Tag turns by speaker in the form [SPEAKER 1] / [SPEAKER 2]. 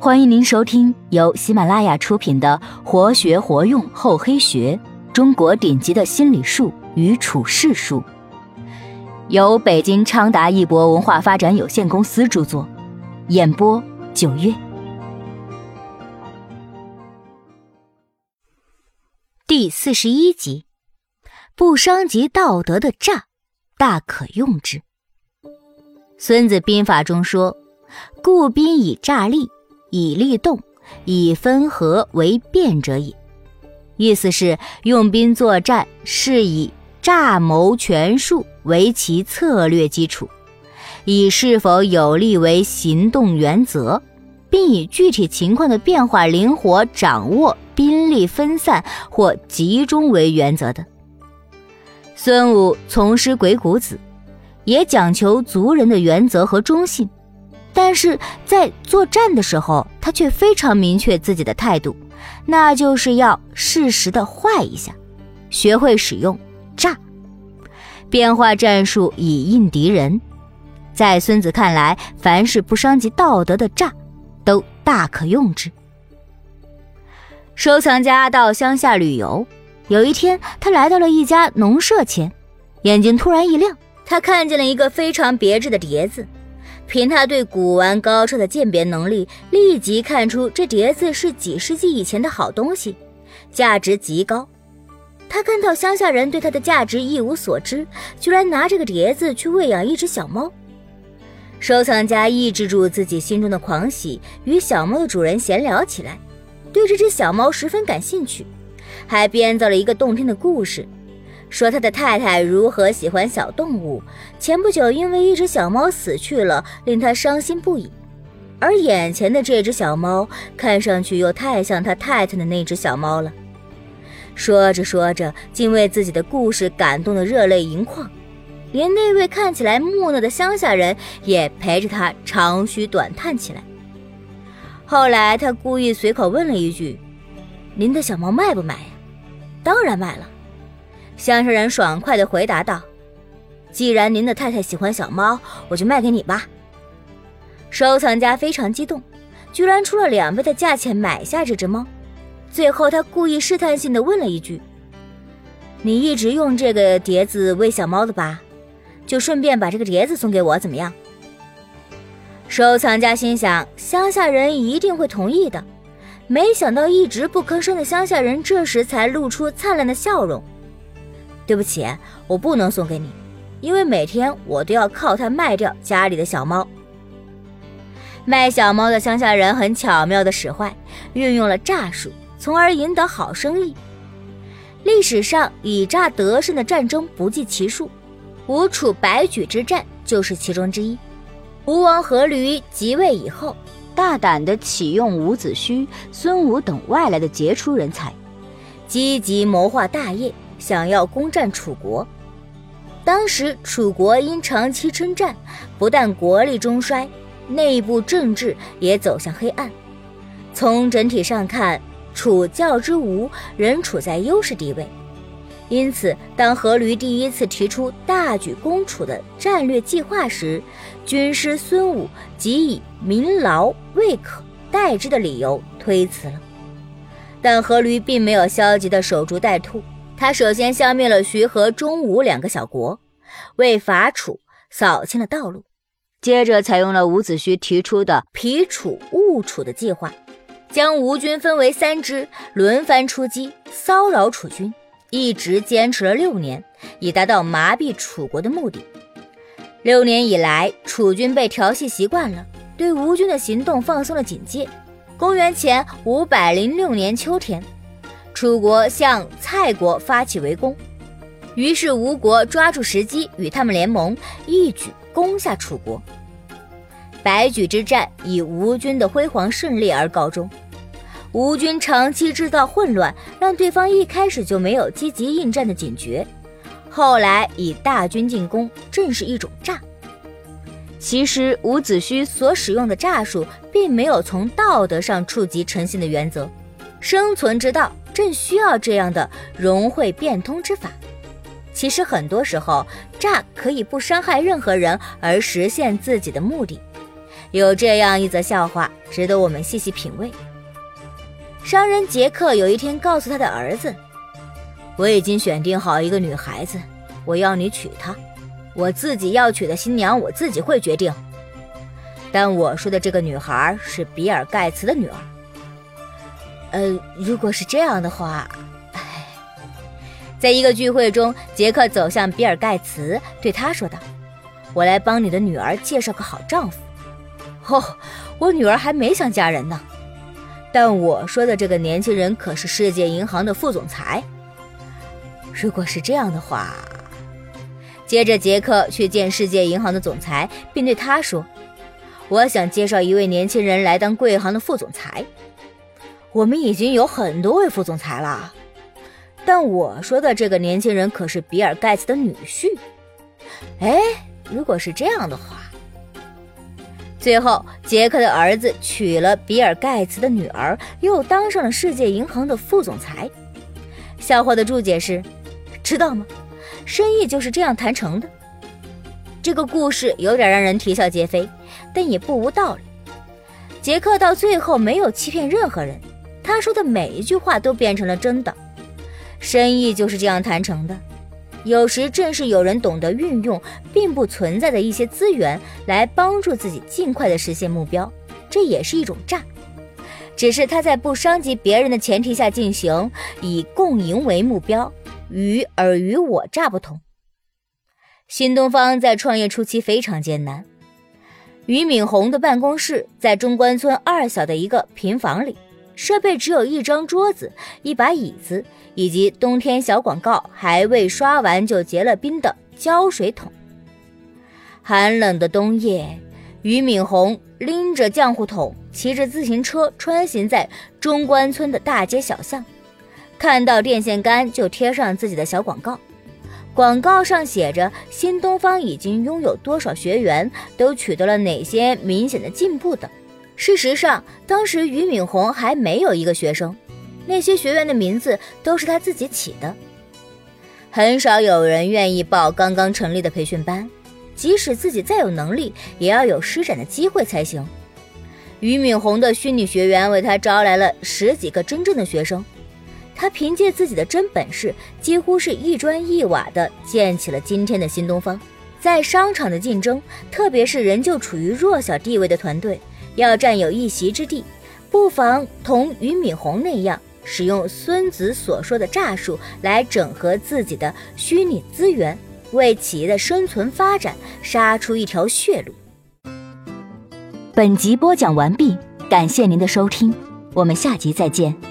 [SPEAKER 1] 欢迎您收听由喜马拉雅出品的《活学活用厚黑学：中国顶级的心理术与处世术》，由北京昌达一博文化发展有限公司著作，演播九月。第四十一集，不伤及道德的诈，大可用之。《孙子兵法》中说：“故兵以诈立。”以利动，以分合为变者也。意思是用兵作战是以诈谋权术为其策略基础，以是否有利为行动原则，并以具体情况的变化灵活掌握兵力分散或集中为原则的。孙武从师鬼谷子，也讲求族人的原则和忠信。但是在作战的时候，他却非常明确自己的态度，那就是要适时的坏一下，学会使用诈，变化战术以应敌人。在孙子看来，凡是不伤及道德的诈，都大可用之。收藏家到乡下旅游，有一天他来到了一家农舍前，眼睛突然一亮，他看见了一个非常别致的碟子。凭他对古玩高超的鉴别能力，立即看出这碟子是几世纪以前的好东西，价值极高。他看到乡下人对它的价值一无所知，居然拿这个碟子去喂养一只小猫。收藏家抑制住自己心中的狂喜，与小猫的主人闲聊起来，对这只小猫十分感兴趣，还编造了一个动听的故事。说他的太太如何喜欢小动物，前不久因为一只小猫死去了，令他伤心不已。而眼前的这只小猫，看上去又太像他太太的那只小猫了。说着说着，竟为自己的故事感动得热泪盈眶，连那位看起来木讷的乡下人也陪着他长吁短叹起来。后来他故意随口问了一句：“您的小猫卖不卖呀？”“当然卖了。”乡下人爽快地回答道：“既然您的太太喜欢小猫，我就卖给你吧。”收藏家非常激动，居然出了两倍的价钱买下这只猫。最后，他故意试探性地问了一句：“你一直用这个碟子喂小猫的吧？就顺便把这个碟子送给我，怎么样？”收藏家心想，乡下人一定会同意的。没想到一直不吭声的乡下人，这时才露出灿烂的笑容。对不起，我不能送给你，因为每天我都要靠它卖掉家里的小猫。卖小猫的乡下人很巧妙地使坏，运用了诈术，从而赢得好生意。历史上以诈得胜的战争不计其数，吴楚白举之战就是其中之一。吴王阖闾即位以后，大胆地启用伍子胥、孙武等外来的杰出人才，积极谋划大业。想要攻占楚国，当时楚国因长期征战，不但国力中衰，内部政治也走向黑暗。从整体上看，楚较之吴仍处在优势地位。因此，当阖闾第一次提出大举攻楚的战略计划时，军师孙武即以民劳未可代之的理由推辞了。但阖闾并没有消极的守株待兔。他首先消灭了徐和、中吴两个小国，为伐楚扫清了道路。接着采用了伍子胥提出的“疲楚误楚”的计划，将吴军分为三支，轮番出击，骚扰楚军，一直坚持了六年，以达到麻痹楚国的目的。六年以来，楚军被调戏习惯了，对吴军的行动放松了警戒。公元前五百零六年秋天。楚国向蔡国发起围攻，于是吴国抓住时机与他们联盟，一举攻下楚国。白举之战以吴军的辉煌胜利而告终。吴军长期制造混乱，让对方一开始就没有积极应战的警觉，后来以大军进攻，正是一种诈。其实伍子胥所使用的诈术，并没有从道德上触及诚信的原则，生存之道。正需要这样的融会变通之法。其实很多时候，诈可以不伤害任何人而实现自己的目的。有这样一则笑话，值得我们细细品味。商人杰克有一天告诉他的儿子：“我已经选定好一个女孩子，我要你娶她。我自己要娶的新娘，我自己会决定。但我说的这个女孩是比尔盖茨的女儿。呃，如果是这样的话，哎，在一个聚会中，杰克走向比尔盖茨，对他说道：‘我来帮你的女儿介绍个好丈夫。’哦，我女儿还没想嫁人呢。”但我说的这个年轻人可是世界银行的副总裁。如果是这样的话，接着杰克去见世界银行的总裁，并对他说：“我想介绍一位年轻人来当贵行的副总裁。我们已经有很多位副总裁了，但我说的这个年轻人可是比尔盖茨的女婿。哎，如果是这样的话。”最后，杰克的儿子娶了比尔盖茨的女儿，又当上了世界银行的副总裁。笑话的注解是：知道吗？生意就是这样谈成的。这个故事有点让人啼笑皆非，但也不无道理。杰克到最后没有欺骗任何人，他说的每一句话都变成了真的。生意就是这样谈成的。有时正是有人懂得运用并不存在的一些资源来帮助自己尽快的实现目标，这也是一种诈。只是他在不伤及别人的前提下进行，以共赢为目标，与尔虞我诈不同。新东方在创业初期非常艰难。俞敏洪的办公室在中关村二小的一个平房里。设备只有一张桌子、一把椅子，以及冬天小广告还未刷完就结了冰的胶水桶。寒冷的冬夜，俞敏洪拎着浆糊桶，骑着自行车穿行在中关村的大街小巷，看到电线杆就贴上自己的小广告。广告上写着新东方已经拥有多少学员，都取得了哪些明显的进步等。事实上，当时俞敏洪还没有一个学生，那些学员的名字都是他自己起的。很少有人愿意报刚刚成立的培训班，即使自己再有能力，也要有施展的机会才行。俞敏洪的虚拟学员为他招来了十几个真正的学生，他凭借自己的真本事，几乎是一砖一瓦的建起了今天的新东方。在商场的竞争，特别是仍旧处于弱小地位的团队。要占有一席之地，不妨同俞敏洪那样，使用孙子所说的诈术来整合自己的虚拟资源，为企业的生存发展杀出一条血路。
[SPEAKER 2] 本集播讲完毕，感谢您的收听，我们下集再见。